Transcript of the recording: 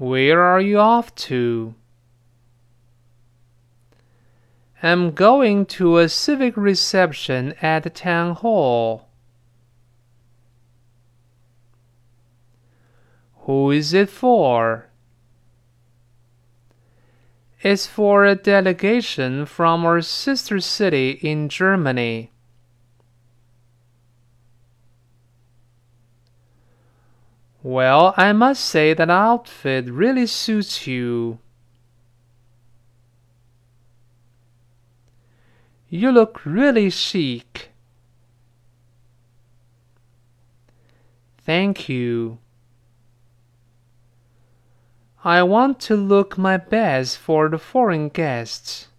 Where are you off to? I'm going to a civic reception at the town hall. Who is it for? It's for a delegation from our sister city in Germany. Well, I must say that outfit really suits you. You look really chic. Thank you. I want to look my best for the foreign guests.